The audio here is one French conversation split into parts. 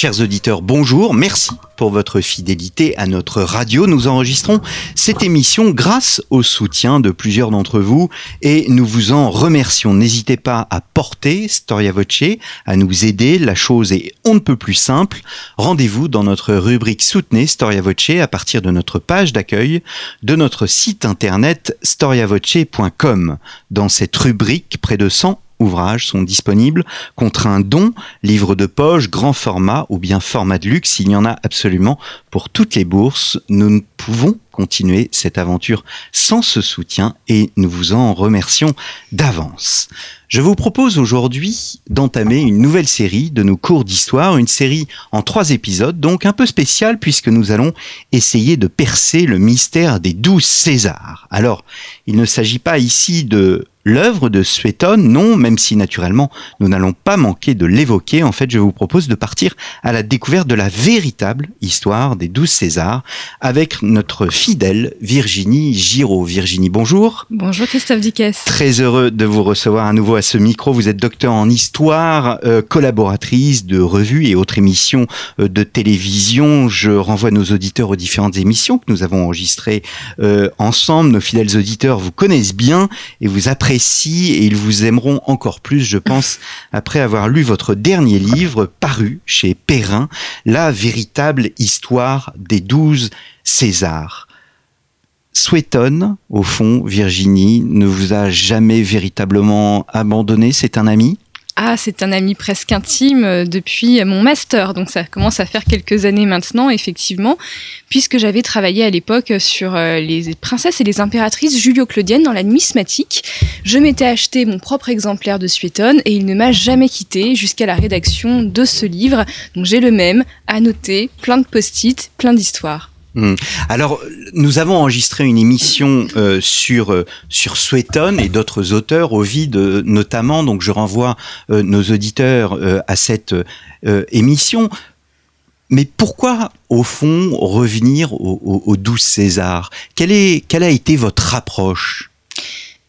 Chers auditeurs, bonjour, merci pour votre fidélité à notre radio. Nous enregistrons cette émission grâce au soutien de plusieurs d'entre vous et nous vous en remercions. N'hésitez pas à porter Storia Voce, à nous aider. La chose est on ne peut plus simple. Rendez-vous dans notre rubrique Soutenez Storia Voce à partir de notre page d'accueil de notre site internet storiavoce.com. Dans cette rubrique, près de 100 ouvrages sont disponibles contre un don, livre de poche, grand format ou bien format de luxe. Il y en a absolument pour toutes les bourses. Nous ne pouvons continuer cette aventure sans ce soutien et nous vous en remercions d'avance. Je vous propose aujourd'hui d'entamer une nouvelle série de nos cours d'histoire, une série en trois épisodes, donc un peu spéciale puisque nous allons essayer de percer le mystère des douze Césars. Alors, il ne s'agit pas ici de l'œuvre de Suétone, non, même si naturellement nous n'allons pas manquer de l'évoquer. En fait, je vous propose de partir à la découverte de la véritable histoire des douze Césars avec notre fidèle Virginie Giraud. Virginie, bonjour. Bonjour Christophe Dickès. Très heureux de vous recevoir à nouveau à ce micro. Vous êtes docteur en histoire, euh, collaboratrice de revues et autres émissions euh, de télévision. Je renvoie nos auditeurs aux différentes émissions que nous avons enregistrées euh, ensemble. Nos fidèles auditeurs vous connaissent bien et vous apprécient et ils vous aimeront encore plus, je pense, après avoir lu votre dernier livre paru chez Perrin, La véritable histoire des douze Césars. Suétone, au fond, Virginie, ne vous a jamais véritablement abandonné, c'est un ami? Ah, c'est un ami presque intime euh, depuis mon master, donc ça commence à faire quelques années maintenant, effectivement, puisque j'avais travaillé à l'époque sur euh, les princesses et les impératrices julio-claudiennes dans la numismatique. Je m'étais acheté mon propre exemplaire de Suétone et il ne m'a jamais quitté jusqu'à la rédaction de ce livre. Donc j'ai le même, noter, plein de post-it, plein d'histoires. Hmm. Alors, nous avons enregistré une émission euh, sur euh, sur Suétone et d'autres auteurs, Ovid euh, notamment. Donc, je renvoie nos auditeurs à cette émission. Mais pourquoi, au fond, revenir aux au, 12 Césars quelle, est, quelle a été votre approche?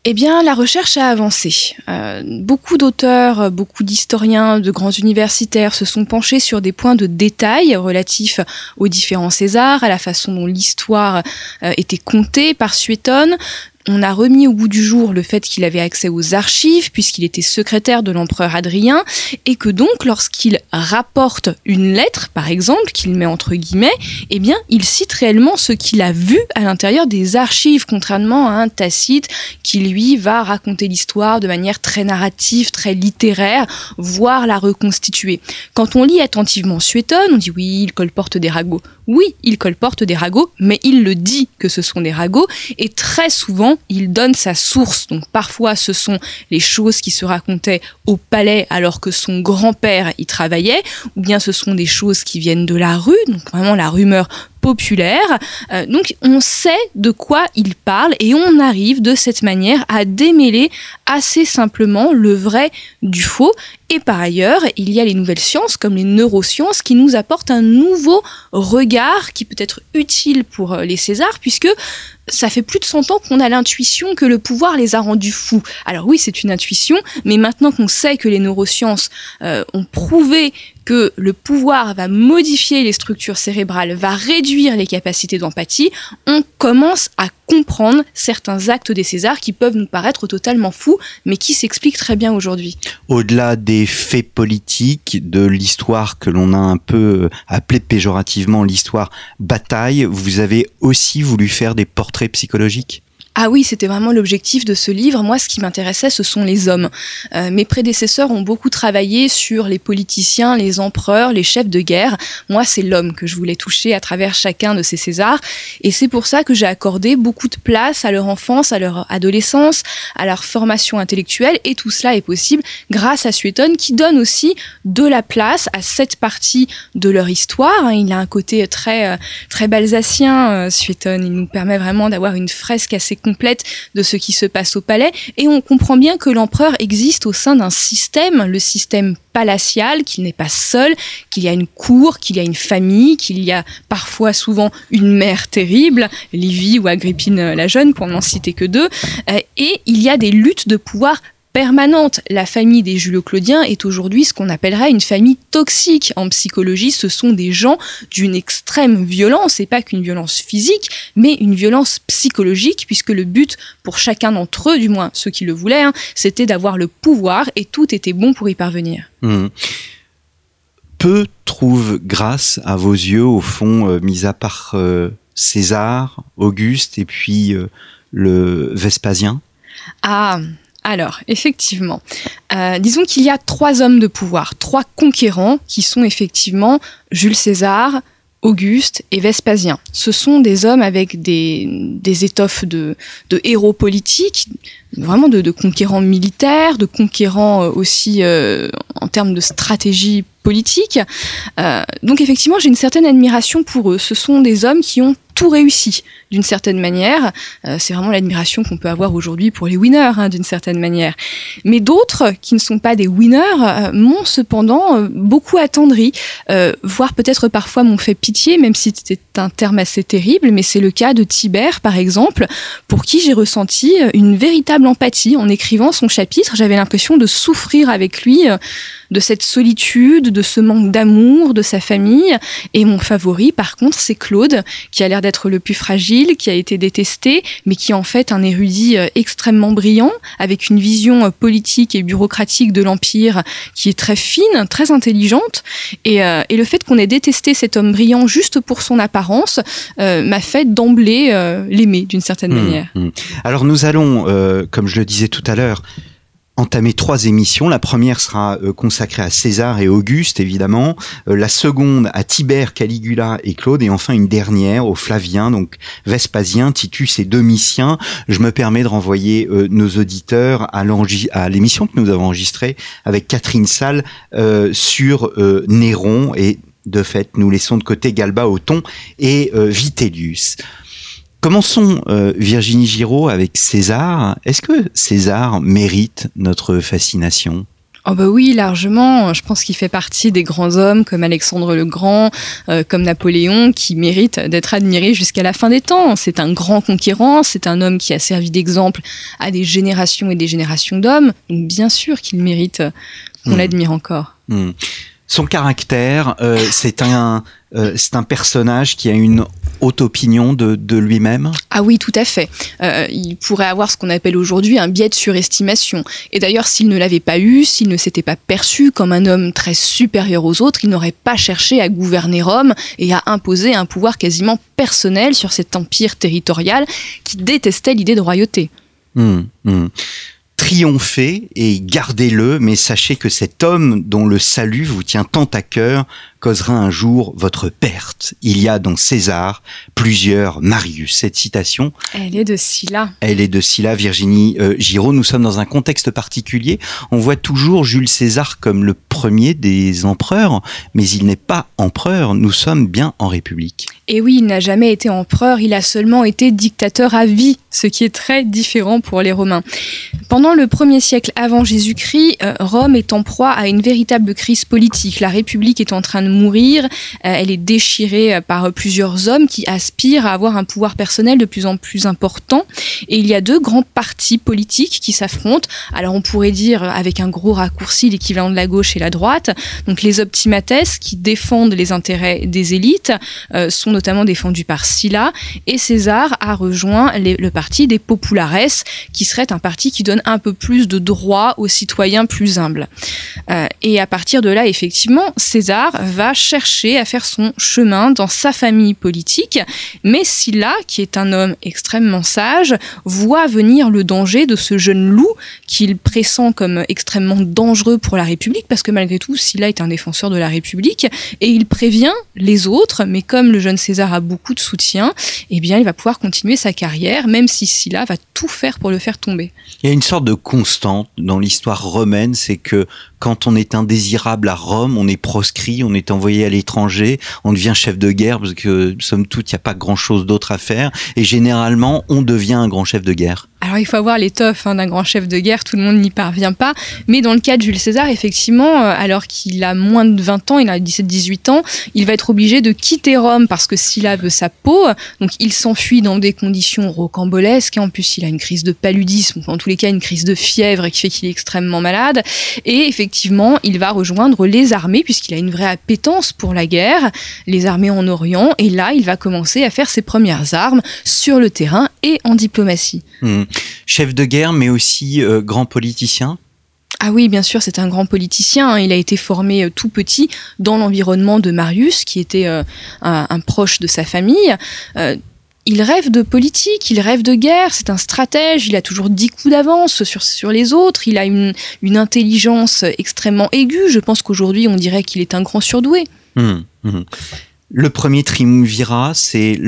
Eh bien, la recherche a avancé. Euh, beaucoup d'auteurs, beaucoup d'historiens, de grands universitaires se sont penchés sur des points de détail relatifs aux différents Césars, à la façon dont l'histoire euh, était contée par Suétone, on a remis au bout du jour le fait qu'il avait accès aux archives puisqu'il était secrétaire de l'empereur Adrien et que donc lorsqu'il rapporte une lettre par exemple qu'il met entre guillemets eh bien il cite réellement ce qu'il a vu à l'intérieur des archives contrairement à un Tacite qui lui va raconter l'histoire de manière très narrative, très littéraire, voire la reconstituer. Quand on lit attentivement Suétone, on dit oui, il colporte des ragots. Oui, il colporte des ragots, mais il le dit que ce sont des ragots et très souvent il donne sa source. Donc parfois, ce sont les choses qui se racontaient au palais alors que son grand-père y travaillait, ou bien ce sont des choses qui viennent de la rue, donc vraiment la rumeur populaire. Euh, donc on sait de quoi il parle et on arrive de cette manière à démêler assez simplement le vrai du faux. Et par ailleurs, il y a les nouvelles sciences comme les neurosciences qui nous apportent un nouveau regard qui peut être utile pour euh, les Césars puisque ça fait plus de 100 ans qu'on a l'intuition que le pouvoir les a rendus fous. Alors oui, c'est une intuition, mais maintenant qu'on sait que les neurosciences euh, ont prouvé que le pouvoir va modifier les structures cérébrales, va réduire les capacités d'empathie, on commence à comprendre certains actes des Césars qui peuvent nous paraître totalement fous, mais qui s'expliquent très bien aujourd'hui. Au-delà des faits politiques, de l'histoire que l'on a un peu appelée péjorativement l'histoire bataille, vous avez aussi voulu faire des portraits psychologiques? Ah oui, c'était vraiment l'objectif de ce livre. Moi, ce qui m'intéressait, ce sont les hommes. Euh, mes prédécesseurs ont beaucoup travaillé sur les politiciens, les empereurs, les chefs de guerre. Moi, c'est l'homme que je voulais toucher à travers chacun de ces Césars. Et c'est pour ça que j'ai accordé beaucoup de place à leur enfance, à leur adolescence, à leur formation intellectuelle. Et tout cela est possible grâce à Suétone qui donne aussi de la place à cette partie de leur histoire. Hein, il a un côté très, euh, très balsacien, euh, Suétone. Il nous permet vraiment d'avoir une fresque assez complète de ce qui se passe au palais. Et on comprend bien que l'empereur existe au sein d'un système, le système palatial, qu'il n'est pas seul, qu'il y a une cour, qu'il y a une famille, qu'il y a parfois souvent une mère terrible, Livie ou Agrippine la jeune, pour n'en citer que deux, euh, et il y a des luttes de pouvoir permanente. La famille des Julio-Claudiens est aujourd'hui ce qu'on appellerait une famille toxique. En psychologie, ce sont des gens d'une extrême violence, et pas qu'une violence physique, mais une violence psychologique, puisque le but pour chacun d'entre eux, du moins ceux qui le voulaient, hein, c'était d'avoir le pouvoir, et tout était bon pour y parvenir. Mmh. Peu trouve grâce à vos yeux, au fond, euh, mis à part euh, César, Auguste et puis euh, le Vespasien? Ah, alors, effectivement, euh, disons qu'il y a trois hommes de pouvoir, trois conquérants qui sont effectivement Jules César, Auguste et Vespasien. Ce sont des hommes avec des, des étoffes de, de héros politiques, vraiment de, conquérants militaires, de conquérants euh, aussi euh, en termes de stratégie politique. Euh, donc effectivement, j'ai une certaine admiration pour eux. Ce sont des hommes qui ont tout réussi d'une certaine manière. C'est vraiment l'admiration qu'on peut avoir aujourd'hui pour les winners hein, d'une certaine manière. Mais d'autres qui ne sont pas des winners m'ont cependant beaucoup attendri, voire peut-être parfois m'ont fait pitié, même si c'est un terme assez terrible. Mais c'est le cas de Tibère, par exemple, pour qui j'ai ressenti une véritable en écrivant son chapitre. J'avais l'impression de souffrir avec lui de cette solitude, de ce manque d'amour de sa famille. Et mon favori, par contre, c'est Claude, qui a l'air d'être le plus fragile, qui a été détesté, mais qui est en fait un érudit euh, extrêmement brillant, avec une vision euh, politique et bureaucratique de l'Empire qui est très fine, très intelligente. Et, euh, et le fait qu'on ait détesté cet homme brillant juste pour son apparence euh, m'a fait d'emblée euh, l'aimer d'une certaine Mmh, manière. mmh. Alors nous allons, comme je le disais tout à l'heure, entamer trois émissions. La première sera euh, consacrée à César et Auguste, évidemment. Euh, la seconde à Tibère, Caligula et Claude. Et enfin une dernière aux Flaviens, donc Vespasien, Titus et Domitien. Je me permets de renvoyer euh, nos auditeurs à l'émission que nous avons enregistrée avec Catherine Salle sur Néron et de fait, nous laissons de côté Galba Othon et Vitellius. Commençons, euh, Virginie Giraud, avec César. Est-ce que César mérite notre fascination? Oh bah oui, largement. Je pense qu'il fait partie des grands hommes comme Alexandre le Grand, euh, comme Napoléon, qui méritent d'être admirés jusqu'à la fin des temps. C'est un grand conquérant, c'est un homme qui a servi d'exemple à des générations et des générations d'hommes. Donc bien sûr qu'il mérite qu'on Hmm. l'admire encore. Hmm. Son caractère, euh, c'est un, euh, c'est un personnage qui a une haute opinion de, de lui-même. Ah oui, tout à fait. Euh, il pourrait avoir ce qu'on appelle aujourd'hui un biais de surestimation. Et d'ailleurs, s'il ne l'avait pas eu, s'il ne s'était pas perçu comme un homme très supérieur aux autres, il n'aurait pas cherché à gouverner Rome et à imposer un pouvoir quasiment personnel sur cet empire territorial qui détestait l'idée de royauté. Hmm, hmm. Triomphez et gardez-le, mais sachez que cet homme dont le salut vous tient tant à cœur causera un jour votre perte. Il y a dans César plusieurs Marius. Cette citation, Elle est de Sylla. elle est de Sylla Virginie euh, Giraud. Nous sommes dans un contexte particulier. On voit toujours Jules César comme le premier des empereurs, mais il n'est pas empereur. Nous sommes bien en République. Et oui, il n'a jamais été empereur, il a seulement été dictateur à vie, ce qui est très différent pour les Romains. Pendant le premier siècle avant Jésus-Christ, euh, Rome est en proie à une véritable crise politique. La République est en train de mourir, euh, elle est déchirée euh, par plusieurs hommes qui aspirent à avoir un pouvoir personnel de plus en plus important. Et il y a deux grands partis politiques qui s'affrontent. Alors on pourrait dire avec un gros raccourci l'équivalent de la gauche et la droite. Donc les optimates qui défendent les intérêts des élites sont notamment défendus par Sylla et César a rejoint le parti des populares qui serait un parti qui donne un peu plus de droits aux citoyens plus humbles. Euh, et à partir de là, effectivement, César va chercher à faire son chemin dans sa famille politique, mais Sylla, qui est un homme extrêmement sage, voit venir le danger de ce jeune loup qu'il pressent comme extrêmement dangereux pour la République, parce que malgré tout, Sylla est un défenseur de la République, et il prévient les autres, mais comme le jeune César a beaucoup de soutien, eh bien, il va pouvoir continuer sa carrière, même si Sylla va tout faire pour le faire tomber. Il y a une sorte de constante dans l'histoire romaine, c'est que quand on est indésirable à Rome, on est proscrit, on est envoyé à l'étranger, on devient chef de guerre parce que somme toute, il n'y a pas grand-chose d'autre à faire. Et généralement, on devient un grand chef de guerre. Alors il faut avoir l'étoffe hein, d'un grand chef de guerre, tout le monde n'y parvient pas. Mais dans le cas de Jules César, effectivement, euh, alors qu'il a moins de 20 ans, il a 17-18 ans, il va être obligé de quitter Rome parce que Sylla veut sa peau. Donc il s'enfuit dans des conditions rocambolesques. En plus, il a une crise de paludisme, ou en tous les cas une crise de fièvre qui fait qu'il est extrêmement malade. Et effectivement, il va rejoindre les armées puisqu'il a une vraie appétence pour la guerre, les armées en Orient. Et là, il va commencer à faire ses premières armes sur le terrain et en diplomatie. Hmm. Chef de guerre, mais aussi euh, grand politicien? Ah oui, bien sûr, c'est un grand politicien. Hein. Il a été formé euh, tout petit dans l'environnement de Marius, qui était euh, un, proche de sa famille. Il rêve de politique, il rêve de guerre, c'est un stratège, il a toujours dix coups d'avance sur, sur les autres, il a une, intelligence extrêmement aiguë. Je pense qu'aujourd'hui, on dirait qu'il est un grand surdoué. Hum, hum. Le premier triumvirat, c'est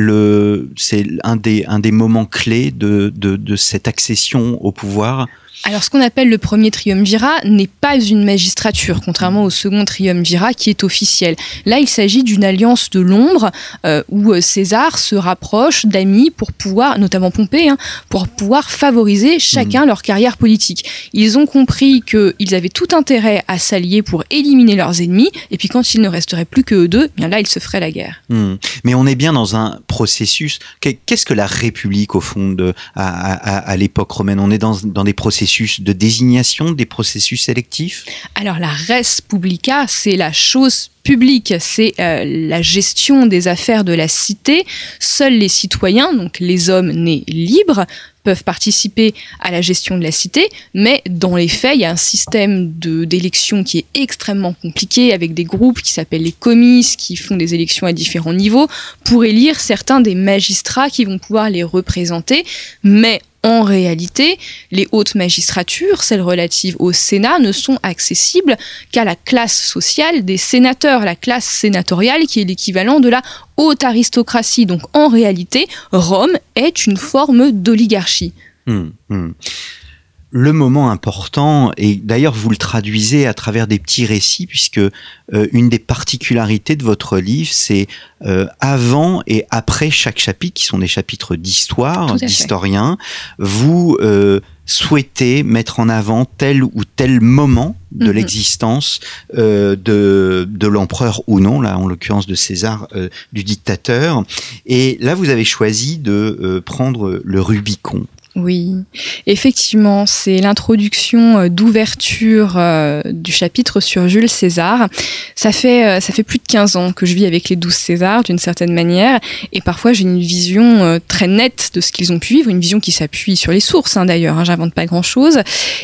un des, un des moments clés de, de cette accession au pouvoir alors, ce qu'on appelle le premier triumvirat n'est pas une magistrature, contrairement au second triumvirat qui est officiel. Là, il s'agit d'une alliance de l'ombre euh, où euh, César se rapproche d'amis pour pouvoir, notamment Pompée, hein, pour pouvoir favoriser chacun mmh. leur carrière politique. Ils ont compris qu'ils avaient tout intérêt à s'allier pour éliminer leurs ennemis, et puis quand il ne resterait plus que eux deux, bien là, ils se feraient la guerre. Mmh. Mais on est bien dans un processus. Qu'est-ce que la République, au fond, de, à, à l'époque romaine? On est dans, dans des processus de désignation, des processus sélectifs Alors la res publica, c'est la chose publique, c'est euh, la gestion des affaires de la cité. Seuls les citoyens, donc les hommes nés libres, peuvent participer à la gestion de la cité, mais dans les faits, il y a un système d'élection qui est extrêmement compliqué, avec des groupes qui s'appellent les comices, qui font des élections à différents niveaux, pour élire certains des magistrats qui vont pouvoir les représenter, mais en réalité, les hautes magistratures, celles relatives au Sénat, ne sont accessibles qu'à la classe sociale des sénateurs, la classe sénatoriale qui est l'équivalent de la haute aristocratie. Donc en réalité, Rome est une forme d'oligarchie. Hum, hum le moment important, et d'ailleurs vous le traduisez à travers des petits récits, puisque euh, une des particularités de votre livre, c'est euh, avant et après chaque chapitre, qui sont des chapitres d'histoire, d'historiens, vous euh, souhaitez mettre en avant tel ou tel moment de mhm. l'existence de, de l'empereur ou non, là en l'occurrence de César, du dictateur. Et là, vous avez choisi de prendre le Rubicon. Oui, effectivement, c'est l'introduction euh, d'ouverture euh, du chapitre sur Jules César. Ça fait, euh, ça fait plus de 15 ans que je vis avec les douze Césars, d'une certaine manière, et parfois j'ai une vision très nette de ce qu'ils ont pu vivre, une vision qui s'appuie sur les sources, hein, d'ailleurs, hein, j'invente pas grand-chose.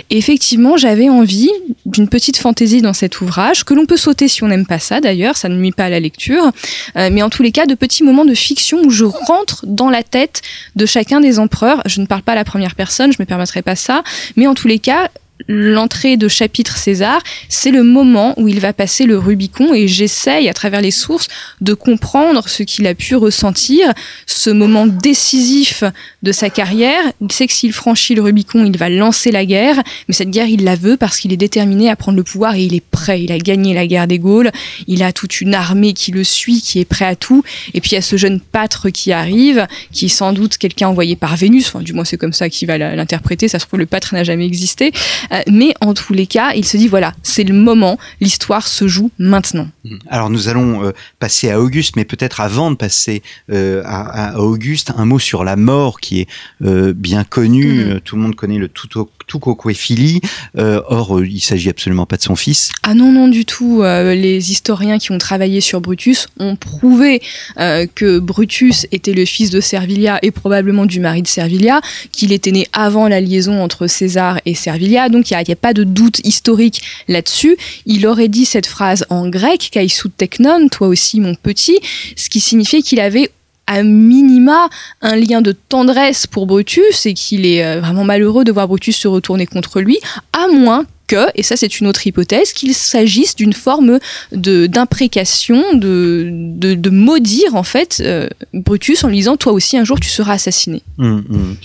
Et effectivement, j'avais envie d'une petite fantaisie dans cet ouvrage, que l'on peut sauter si on n'aime pas ça, d'ailleurs, ça ne nuit pas à la lecture, mais en tous les cas, de petits moments de fiction où je rentre dans la tête de chacun des empereurs. Je ne parle pas la première personne, je me permettrai pas ça. Mais en tous les cas, l'entrée de chapitre César, c'est le moment où il va passer le Rubicon et j'essaye à travers les sources de comprendre ce qu'il a pu ressentir, ce moment décisif de sa carrière. Il sait que s'il franchit le Rubicon, il va lancer la guerre, mais cette guerre, il la veut parce qu'il est déterminé à prendre le pouvoir et il est prêt. Il a gagné la guerre des Gaules, il a toute une armée qui le suit, qui est prêt à tout. Et puis il y a ce jeune pâtre qui arrive, qui est sans doute quelqu'un envoyé par Vénus, enfin du moins c'est comme ça qu'il va l'interpréter, ça se trouve le pâtre n'a jamais existé. Euh, mais en tous les cas, il se dit voilà, c'est le moment, l'histoire se joue maintenant. Mmh. Alors nous allons euh, passer à Auguste, mais peut-être avant de passer euh, à, Auguste, un mot sur la mort qui est bien connu. Mmh. Tout le monde connaît le tout Tucoquéphilie. or, il s'agit absolument pas de son fils. Ah non, non du tout. les historiens qui ont travaillé sur Brutus ont prouvé que Brutus était le fils de Servilia et probablement du mari de Servilia, qu'il était né avant la liaison entre César et Servilia. Donc il n'y a, pas de doute historique là-dessus. Il aurait dit cette phrase en grec, kaisou teknon, toi aussi mon petit, ce qui signifiait qu'il avait à minima un lien de tendresse pour Brutus et qu'il est euh, vraiment malheureux de voir Brutus se retourner contre lui, à moins que, et ça c'est une autre hypothèse, qu'il s'agisse d'une forme de d'imprécation, de, de, maudire en fait euh, Brutus en lui disant toi aussi un jour tu seras assassiné. Hum, hum.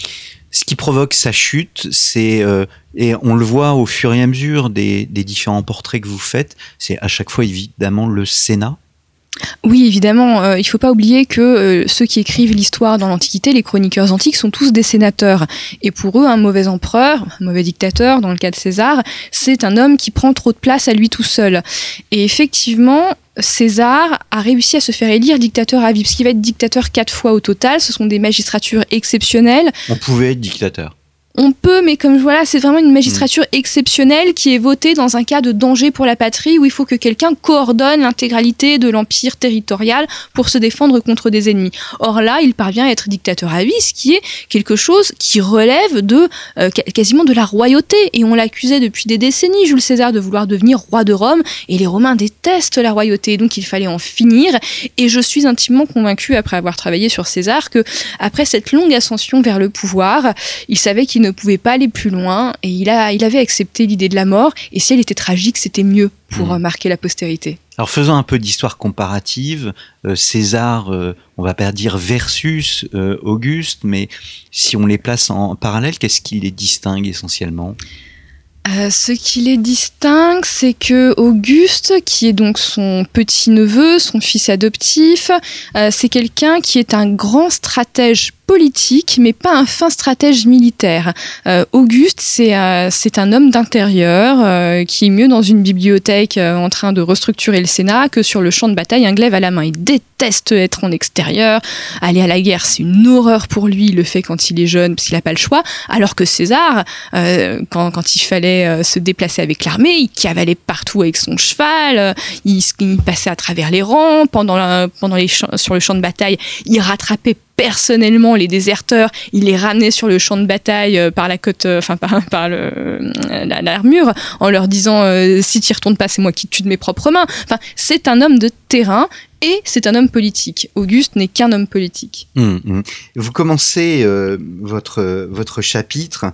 ce qui provoque sa chute, c'est euh, et on le voit au fur et à mesure des, des différents portraits que vous faites, c'est à chaque fois évidemment le Sénat. Oui, évidemment, euh, il ne faut pas oublier que euh, ceux qui écrivent l'histoire dans l'Antiquité, les chroniqueurs antiques, sont tous des sénateurs. Et pour eux, un mauvais empereur, un mauvais dictateur, dans le cas de César, c'est un homme qui prend trop de place à lui tout seul. Et effectivement, César a réussi à se faire élire dictateur à vie, parce qu'il va être dictateur quatre fois au total. Ce sont des magistratures exceptionnelles. On pouvait être dictateur. On peut, mais comme voilà, c'est vraiment une magistrature exceptionnelle qui est votée dans un cas de danger pour la patrie où il faut que quelqu'un coordonne l'intégralité de l'empire territorial pour se défendre contre des ennemis. Or là, il parvient à être dictateur à vie, ce qui est quelque chose qui relève de euh, quasiment de la royauté. Et on l'accusait depuis des décennies, Jules César, de vouloir devenir roi de Rome. Et les Romains détestent la royauté, donc il fallait en finir. Et je suis intimement convaincu, après avoir travaillé sur César, que après cette longue ascension vers le pouvoir, il savait qu'il ne pouvait pas aller plus loin et il, a, il avait accepté l'idée de la mort. Et si elle était tragique, c'était mieux pour mmh. marquer la postérité. Alors faisons un peu d'histoire comparative. Euh, César, euh, on va pas dire versus euh, Auguste, mais si on les place en parallèle, qu'est-ce qui les distingue essentiellement? Ce qui les distingue, c'est que Auguste, qui est donc son petit-neveu, son fils adoptif, c'est quelqu'un qui est un grand stratège politique, mais pas un fin stratège militaire. Euh, Auguste, c'est euh, c'est un homme d'intérieur euh, qui est mieux dans une bibliothèque en train de restructurer le Sénat que sur le champ de bataille, un glaive à la main. Il déteste être en extérieur. Aller à la guerre, c'est une horreur pour lui. Le fait quand il est jeune parce qu'il n'a pas le choix. Alors que César, quand, il fallait se déplacer avec l'armée, il cavalait partout avec son cheval. Il, passait à travers les rangs pendant, sur le champ de bataille. Il rattrapait personnellement les déserteurs, il les ramenait sur le champ de bataille euh, par la côte, euh, enfin par, par euh, l'armure, en leur disant si tu retournes pas, c'est moi qui tue de mes propres mains. Enfin, c'est un homme de terrain et c'est un homme politique. Auguste n'est qu'un homme politique. Hum, hum. Vous commencez votre, votre chapitre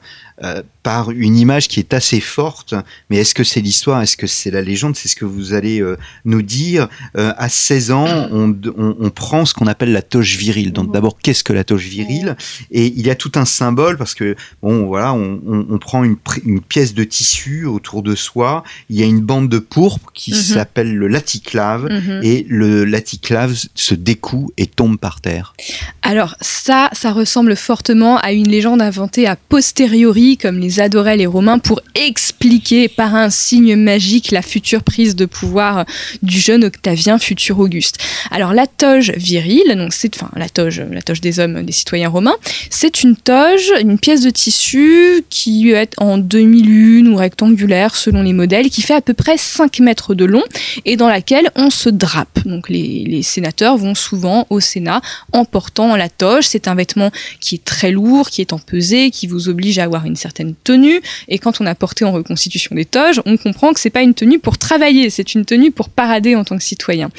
euh, par une image qui est assez forte. Mais est-ce que c'est l'histoire? Est-ce que c'est la légende? C'est ce que vous allez euh, nous dire. Euh, à 16 ans, on, on, on prend ce qu'on appelle la toche virile. Donc d'abord, qu'est-ce que la toche virile? Et il y a tout un symbole parce que bon, voilà, on, on prend une, une, pièce de tissu autour de soi. Il y a une bande de pourpre qui mhm. s'appelle le laticlave mhm. et le laticlave se découd et tombe par terre. Alors ça, ça ressemble fortement à une légende inventée a posteriori comme les adoraient les Romains, pour expliquer par un signe magique la future prise de pouvoir du jeune Octavien, futur Auguste. Alors la toge virile, donc c'est enfin la toge, la toge des hommes, des citoyens romains, c'est une toge, une pièce de tissu qui est en demi-lune ou rectangulaire selon les modèles, qui fait à peu près 5 mètres de long et dans laquelle on se drape. Donc les, les sénateurs vont souvent au Sénat en portant la toge. C'est un vêtement qui est très lourd, qui est empesé, qui vous oblige à avoir une certaine tenue. Et quand on a porté en reconstitution des toges, on comprend que c'est pas une tenue pour travailler, c'est une tenue pour parader en tant que citoyen.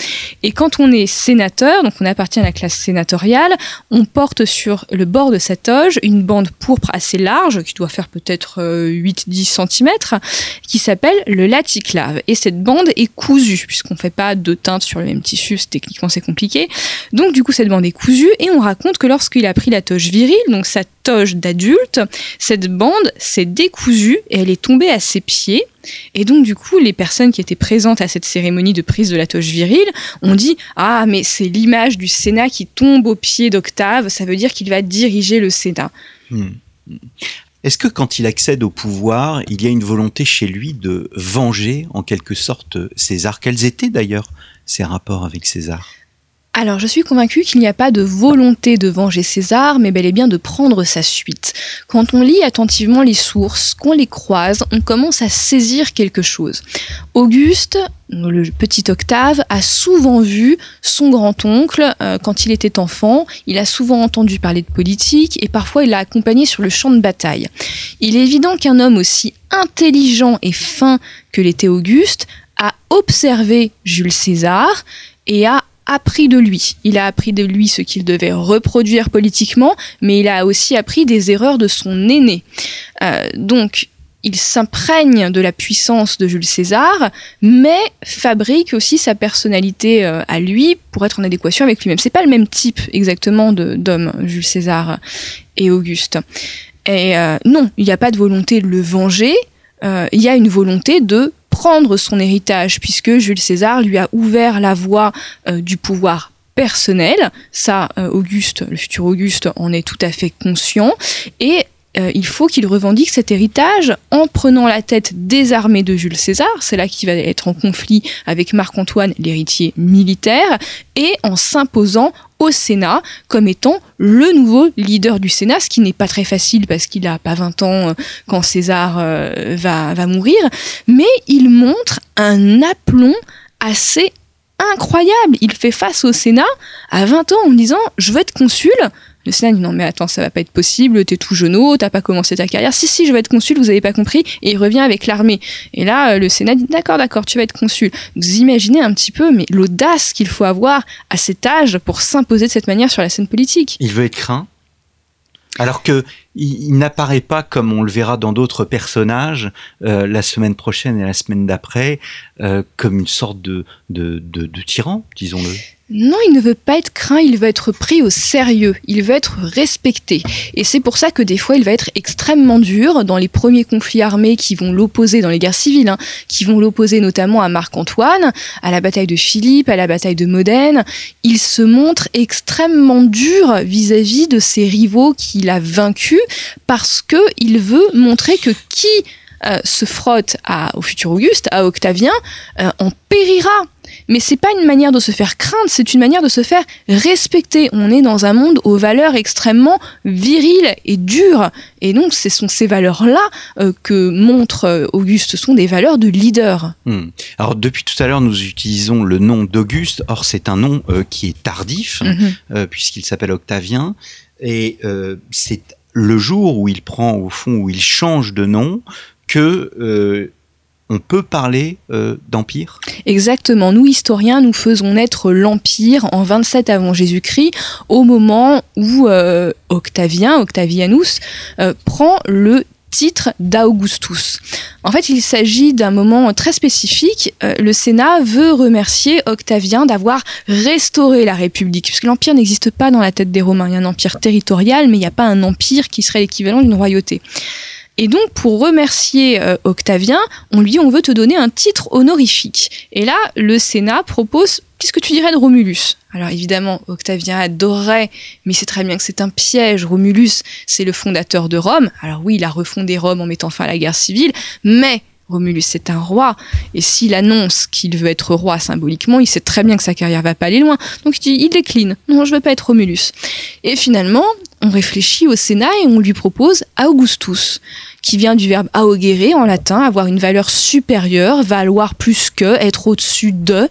Et quand on est sénateur, donc on appartient à la classe sénatoriale, on porte sur le bord de sa toge une bande pourpre assez large, qui doit faire peut-être 8-10 euh, cm, qui s'appelle le laticlave. Et cette bande est cousue, puisqu'on fait pas deux teintes sur le même tissu, techniquement c'est compliqué. Donc du coup cette bande est cousue, et on raconte que lorsqu'il a pris la toge virile, donc sa toge d'adulte, cette bande s'est décousue et elle est tombée à ses pieds. Et donc, du coup, les personnes qui étaient présentes à cette cérémonie de prise de la toche virile ont dit Ah, mais c'est l'image du Sénat qui tombe aux pieds d'Octave, ça veut dire qu'il va diriger le Sénat. Hmm. Est-ce que quand il accède au pouvoir, il y a une volonté chez lui de venger en quelque sorte César? Quels étaient d'ailleurs ses rapports avec César? Alors, je suis convaincue qu'il n'y a pas de volonté de venger César, mais bel et bien de prendre sa suite. Quand on lit attentivement les sources, qu'on les croise, on commence à saisir quelque chose. Auguste, le petit Octave, a souvent vu son grand-oncle euh, quand il était enfant. Il a souvent entendu parler de politique et parfois il l'a accompagné sur le champ de bataille. Il est évident qu'un homme aussi intelligent et fin que l'était Auguste a observé Jules César et a appris de lui. Il a appris de lui ce qu'il devait reproduire politiquement, mais il a aussi appris des erreurs de son aîné. Euh, donc, il s'imprègne de la puissance de Jules César, mais fabrique aussi sa personnalité euh, à lui pour être en adéquation avec lui-même. C'est pas le même type exactement d'homme, Jules César et Auguste. Et euh, non, il n'y a pas de volonté de le venger, il y a une volonté de prendre son héritage, puisque Jules César lui a ouvert la voie euh, du pouvoir personnel. Ça, Auguste, le futur Auguste, en est tout à fait conscient. Et il faut qu'il revendique cet héritage en prenant la tête des de Jules César, c'est là qu'il va être en conflit avec Marc-Antoine, l'héritier militaire, et en s'imposant au Sénat comme étant le nouveau leader du Sénat, ce qui n'est pas très facile parce qu'il n'a pas 20 ans euh, quand César euh, va, va mourir, mais il montre un aplomb assez incroyable. Il fait face au Sénat à 20 ans en disant je veux être consul, le Sénat dit non mais attends ça va pas être possible, t'es tout jeune, t'as pas commencé ta carrière. Si si je vais être consul, vous avez pas compris. Et il revient avec l'armée. Et là euh, le Sénat dit d'accord d'accord tu vas être consul. Vous imaginez un petit peu mais l'audace qu'il faut avoir à cet âge pour s'imposer de cette manière sur la scène politique. Il veut être craint. Alors que il, n'apparaît pas comme on le verra dans d'autres personnages euh, la semaine prochaine et la semaine d'après euh, comme une sorte de, de, de tyran, disons-le. Non, il ne veut pas être craint, il veut être pris au sérieux, il veut être respecté. Et c'est pour ça que des fois, il va être extrêmement dur dans les premiers conflits armés qui vont l'opposer, dans les guerres civiles, hein, qui vont l'opposer notamment à Marc-Antoine, à la bataille de Philippe, à la bataille de Modène. Il se montre extrêmement dur vis-à-vis de ses rivaux qu'il a vaincus parce qu'il veut montrer que qui euh, se frotte à, au futur Auguste, à Octavien, euh, en périra. Mais c'est pas une manière de se faire craindre, c'est une manière de se faire respecter. On est dans un monde aux valeurs extrêmement viriles et dures. Et donc, ce sont ces valeurs-là euh, que montre euh, Auguste, ce sont des valeurs de leader. Hmm. Alors, depuis tout à l'heure, nous utilisons le nom d'Auguste. Or, c'est un nom euh, qui est tardif, mhm. puisqu'il s'appelle Octavien. Et c'est le jour où il prend, au fond, où il change de nom, que on peut parler euh, d'empire Exactement. Nous, historiens, nous faisons naître l'empire en 27 avant Jésus-Christ, au moment où euh, Octavien, Octavianus, euh, prend le titre d'Augustus. En fait, il s'agit d'un moment très spécifique. le Sénat veut remercier Octavien d'avoir restauré la République, puisque l'empire n'existe pas dans la tête des Romains. Il y a un empire territorial, mais il n'y a pas un empire qui serait l'équivalent d'une royauté. Et donc, pour remercier euh, Octavien, on lui dit on veut te donner un titre honorifique. Et là, le Sénat propose qu'est-ce que tu dirais de Romulus? Alors évidemment, Octavien adorerait, mais c'est très bien que c'est un piège. Romulus, c'est le fondateur de Rome. Alors oui, il a refondé Rome en mettant fin à la guerre civile, mais Romulus c'est un roi, et s'il annonce qu'il veut être roi symboliquement, il sait très bien que sa carrière va pas aller loin. Donc il dit, il décline. Non, je veux pas être Romulus. Et finalement, on réfléchit au Sénat et on lui propose Augustus qui vient du verbe augere en latin, avoir une valeur supérieure, valoir plus que, être au-dessus de.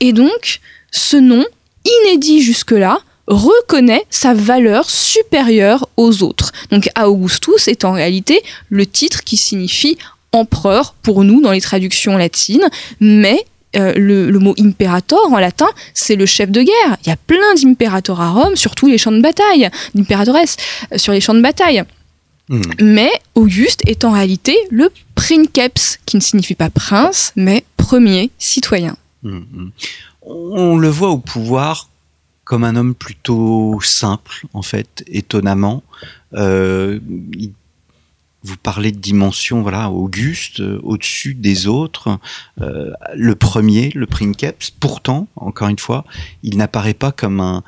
Et donc, ce nom, inédit jusque-là, reconnaît sa valeur supérieure aux autres. Donc Augustus est en réalité le titre qui signifie empereur pour nous dans les traductions latines, mais euh, le, mot imperator en latin, c'est le chef de guerre. Il y a plein d'impérators à Rome, surtout les champs de bataille, d'impératoresse euh, sur les champs de bataille. Hmm. Mais Auguste est en réalité le princeps, qui ne signifie pas prince, mais premier citoyen. Hmm, hmm. On le voit au pouvoir comme un homme plutôt simple, en fait, étonnamment. Euh, vous parlez de dimension, voilà, auguste, euh, au-dessus des autres. Euh, le premier, le princeps, pourtant, encore une fois, il n'apparaît pas comme un,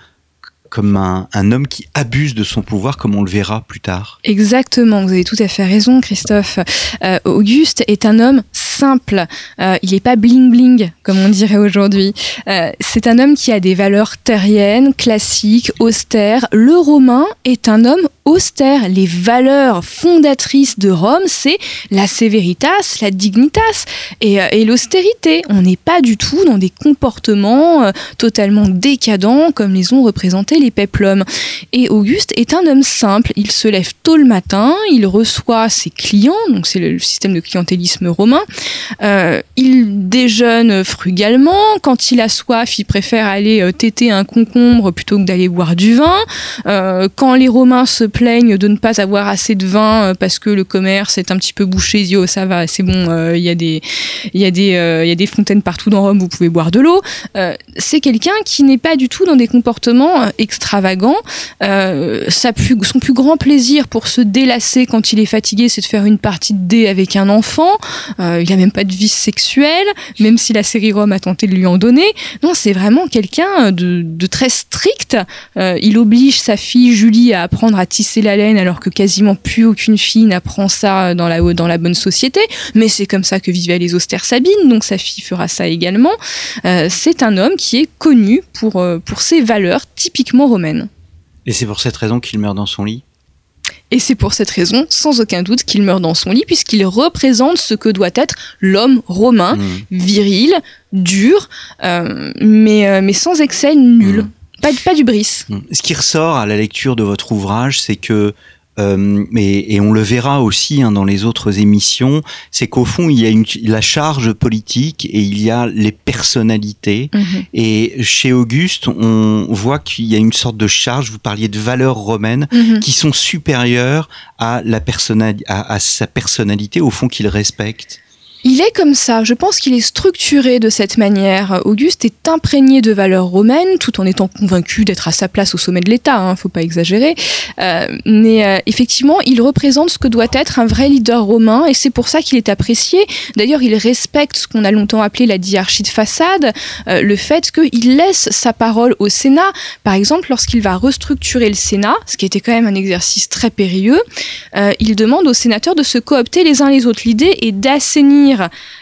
comme un, homme qui abuse de son pouvoir, comme on le verra plus tard. Exactement, vous avez tout à fait raison, Christophe. Euh, Auguste est un homme simple. Euh, il n'est pas bling bling, comme on dirait aujourd'hui. Euh, c'est un homme qui a des valeurs terriennes, classiques, austères. Le Romain est un homme austère. Les valeurs fondatrices de Rome, c'est la sévéritas, la dignitas et, et l'austérité. On n'est pas du tout dans des comportements totalement décadents comme les ont représentés les peplums. Et Auguste est un homme simple. Il se lève tôt le matin, il reçoit ses clients, donc c'est le système de clientélisme romain. Euh, il déjeune frugalement. Quand il a soif, il préfère aller euh, téter un concombre plutôt que d'aller boire du vin. Euh, quand les Romains se plaignent de ne pas avoir assez de vin parce que le commerce est un petit peu bouché, ils disent oh, ça va, c'est bon, il y a des y a y a des fontaines partout dans Rome, vous pouvez boire de l'eau. c'est quelqu'un qui n'est pas du tout dans des comportements extravagant. Euh, son plus grand plaisir pour se délasser quand il est fatigué, c'est de faire une partie de dé avec un enfant. Euh, il n'a même pas de vie sexuelle, même si la série Rome a tenté de lui en donner. Non, c'est vraiment quelqu'un de, très strict. Euh, il oblige sa fille Julie à apprendre à tisser la laine alors que quasiment plus aucune fille n'apprend ça dans la, bonne société. Mais c'est comme ça que vivaient les austères Sabine, donc sa fille fera ça également. C'est un homme qui est connu pour, pour ses valeurs typiquement romaines. Et c'est pour cette raison qu'il meurt dans son lit et c'est pour cette raison, sans aucun doute, qu'il meurt dans son lit, puisqu'il représente ce que doit être l'homme romain, mmh. viril, dur, euh, mais, euh, mais sans excès nul. Mmh. Pas, pas du bris. Mmh. Ce qui ressort à la lecture de votre ouvrage, c'est que euh, et, et, on le verra aussi hein, dans les autres émissions, c'est qu'au fond il y a une, la charge politique et il y a les personnalités. -hmm. Et chez Auguste, on voit qu'il y a une sorte de charge. Vous parliez de valeurs romaines -hmm. qui sont supérieures à la à, à sa personnalité, au fond qu'il respecte. Il est comme ça, je pense qu'il est structuré de cette manière. Auguste est imprégné de valeurs romaines tout en étant convaincu d'être à sa place au sommet de l'État, hein, faut pas exagérer. Euh, mais euh, effectivement, il représente ce que doit être un vrai leader romain et c'est pour ça qu'il est apprécié. D'ailleurs, il respecte ce qu'on a longtemps appelé la diarchie de façade, euh, le fait qu'il laisse sa parole au Sénat. Par exemple, lorsqu'il va restructurer le Sénat, ce qui était quand même un exercice très périlleux, il demande aux sénateurs de se coopter les uns les autres. L'idée est d'assainir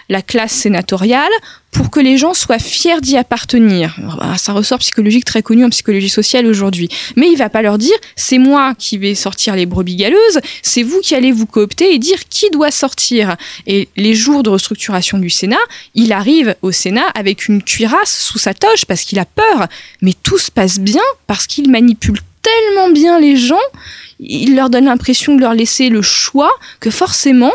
la classe sénatoriale pour que les gens soient fiers d'y appartenir. C'est un ressort psychologique très connu en psychologie sociale aujourd'hui. Mais il va pas leur dire c'est moi qui vais sortir les brebis galeuses, c'est vous qui allez vous coopter et dire qui doit sortir. Et les jours de restructuration du Sénat, il arrive au Sénat avec une cuirasse sous sa toche parce qu'il a peur. Mais tout se passe bien parce qu'il manipule tellement bien les gens, il leur donne l'impression de leur laisser le choix que forcément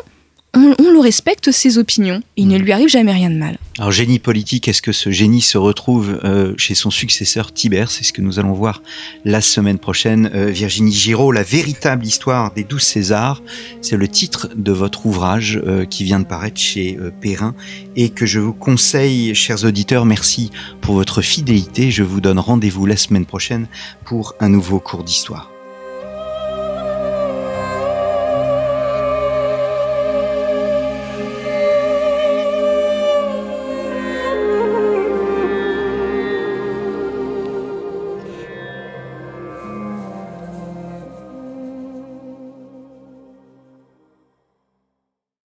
on, on, le respecte ses opinions. Il ne lui arrive jamais rien de mal. Alors génie politique, est-ce que ce génie se retrouve euh, chez son successeur Tibère? C'est ce que nous allons voir la semaine prochaine. Euh, Virginie Giraud, la véritable histoire des douze Césars, c'est le titre de votre ouvrage euh, qui vient de paraître chez Perrin et que je vous conseille, chers auditeurs, merci pour votre fidélité. Je vous donne rendez-vous la semaine prochaine pour un nouveau cours d'histoire.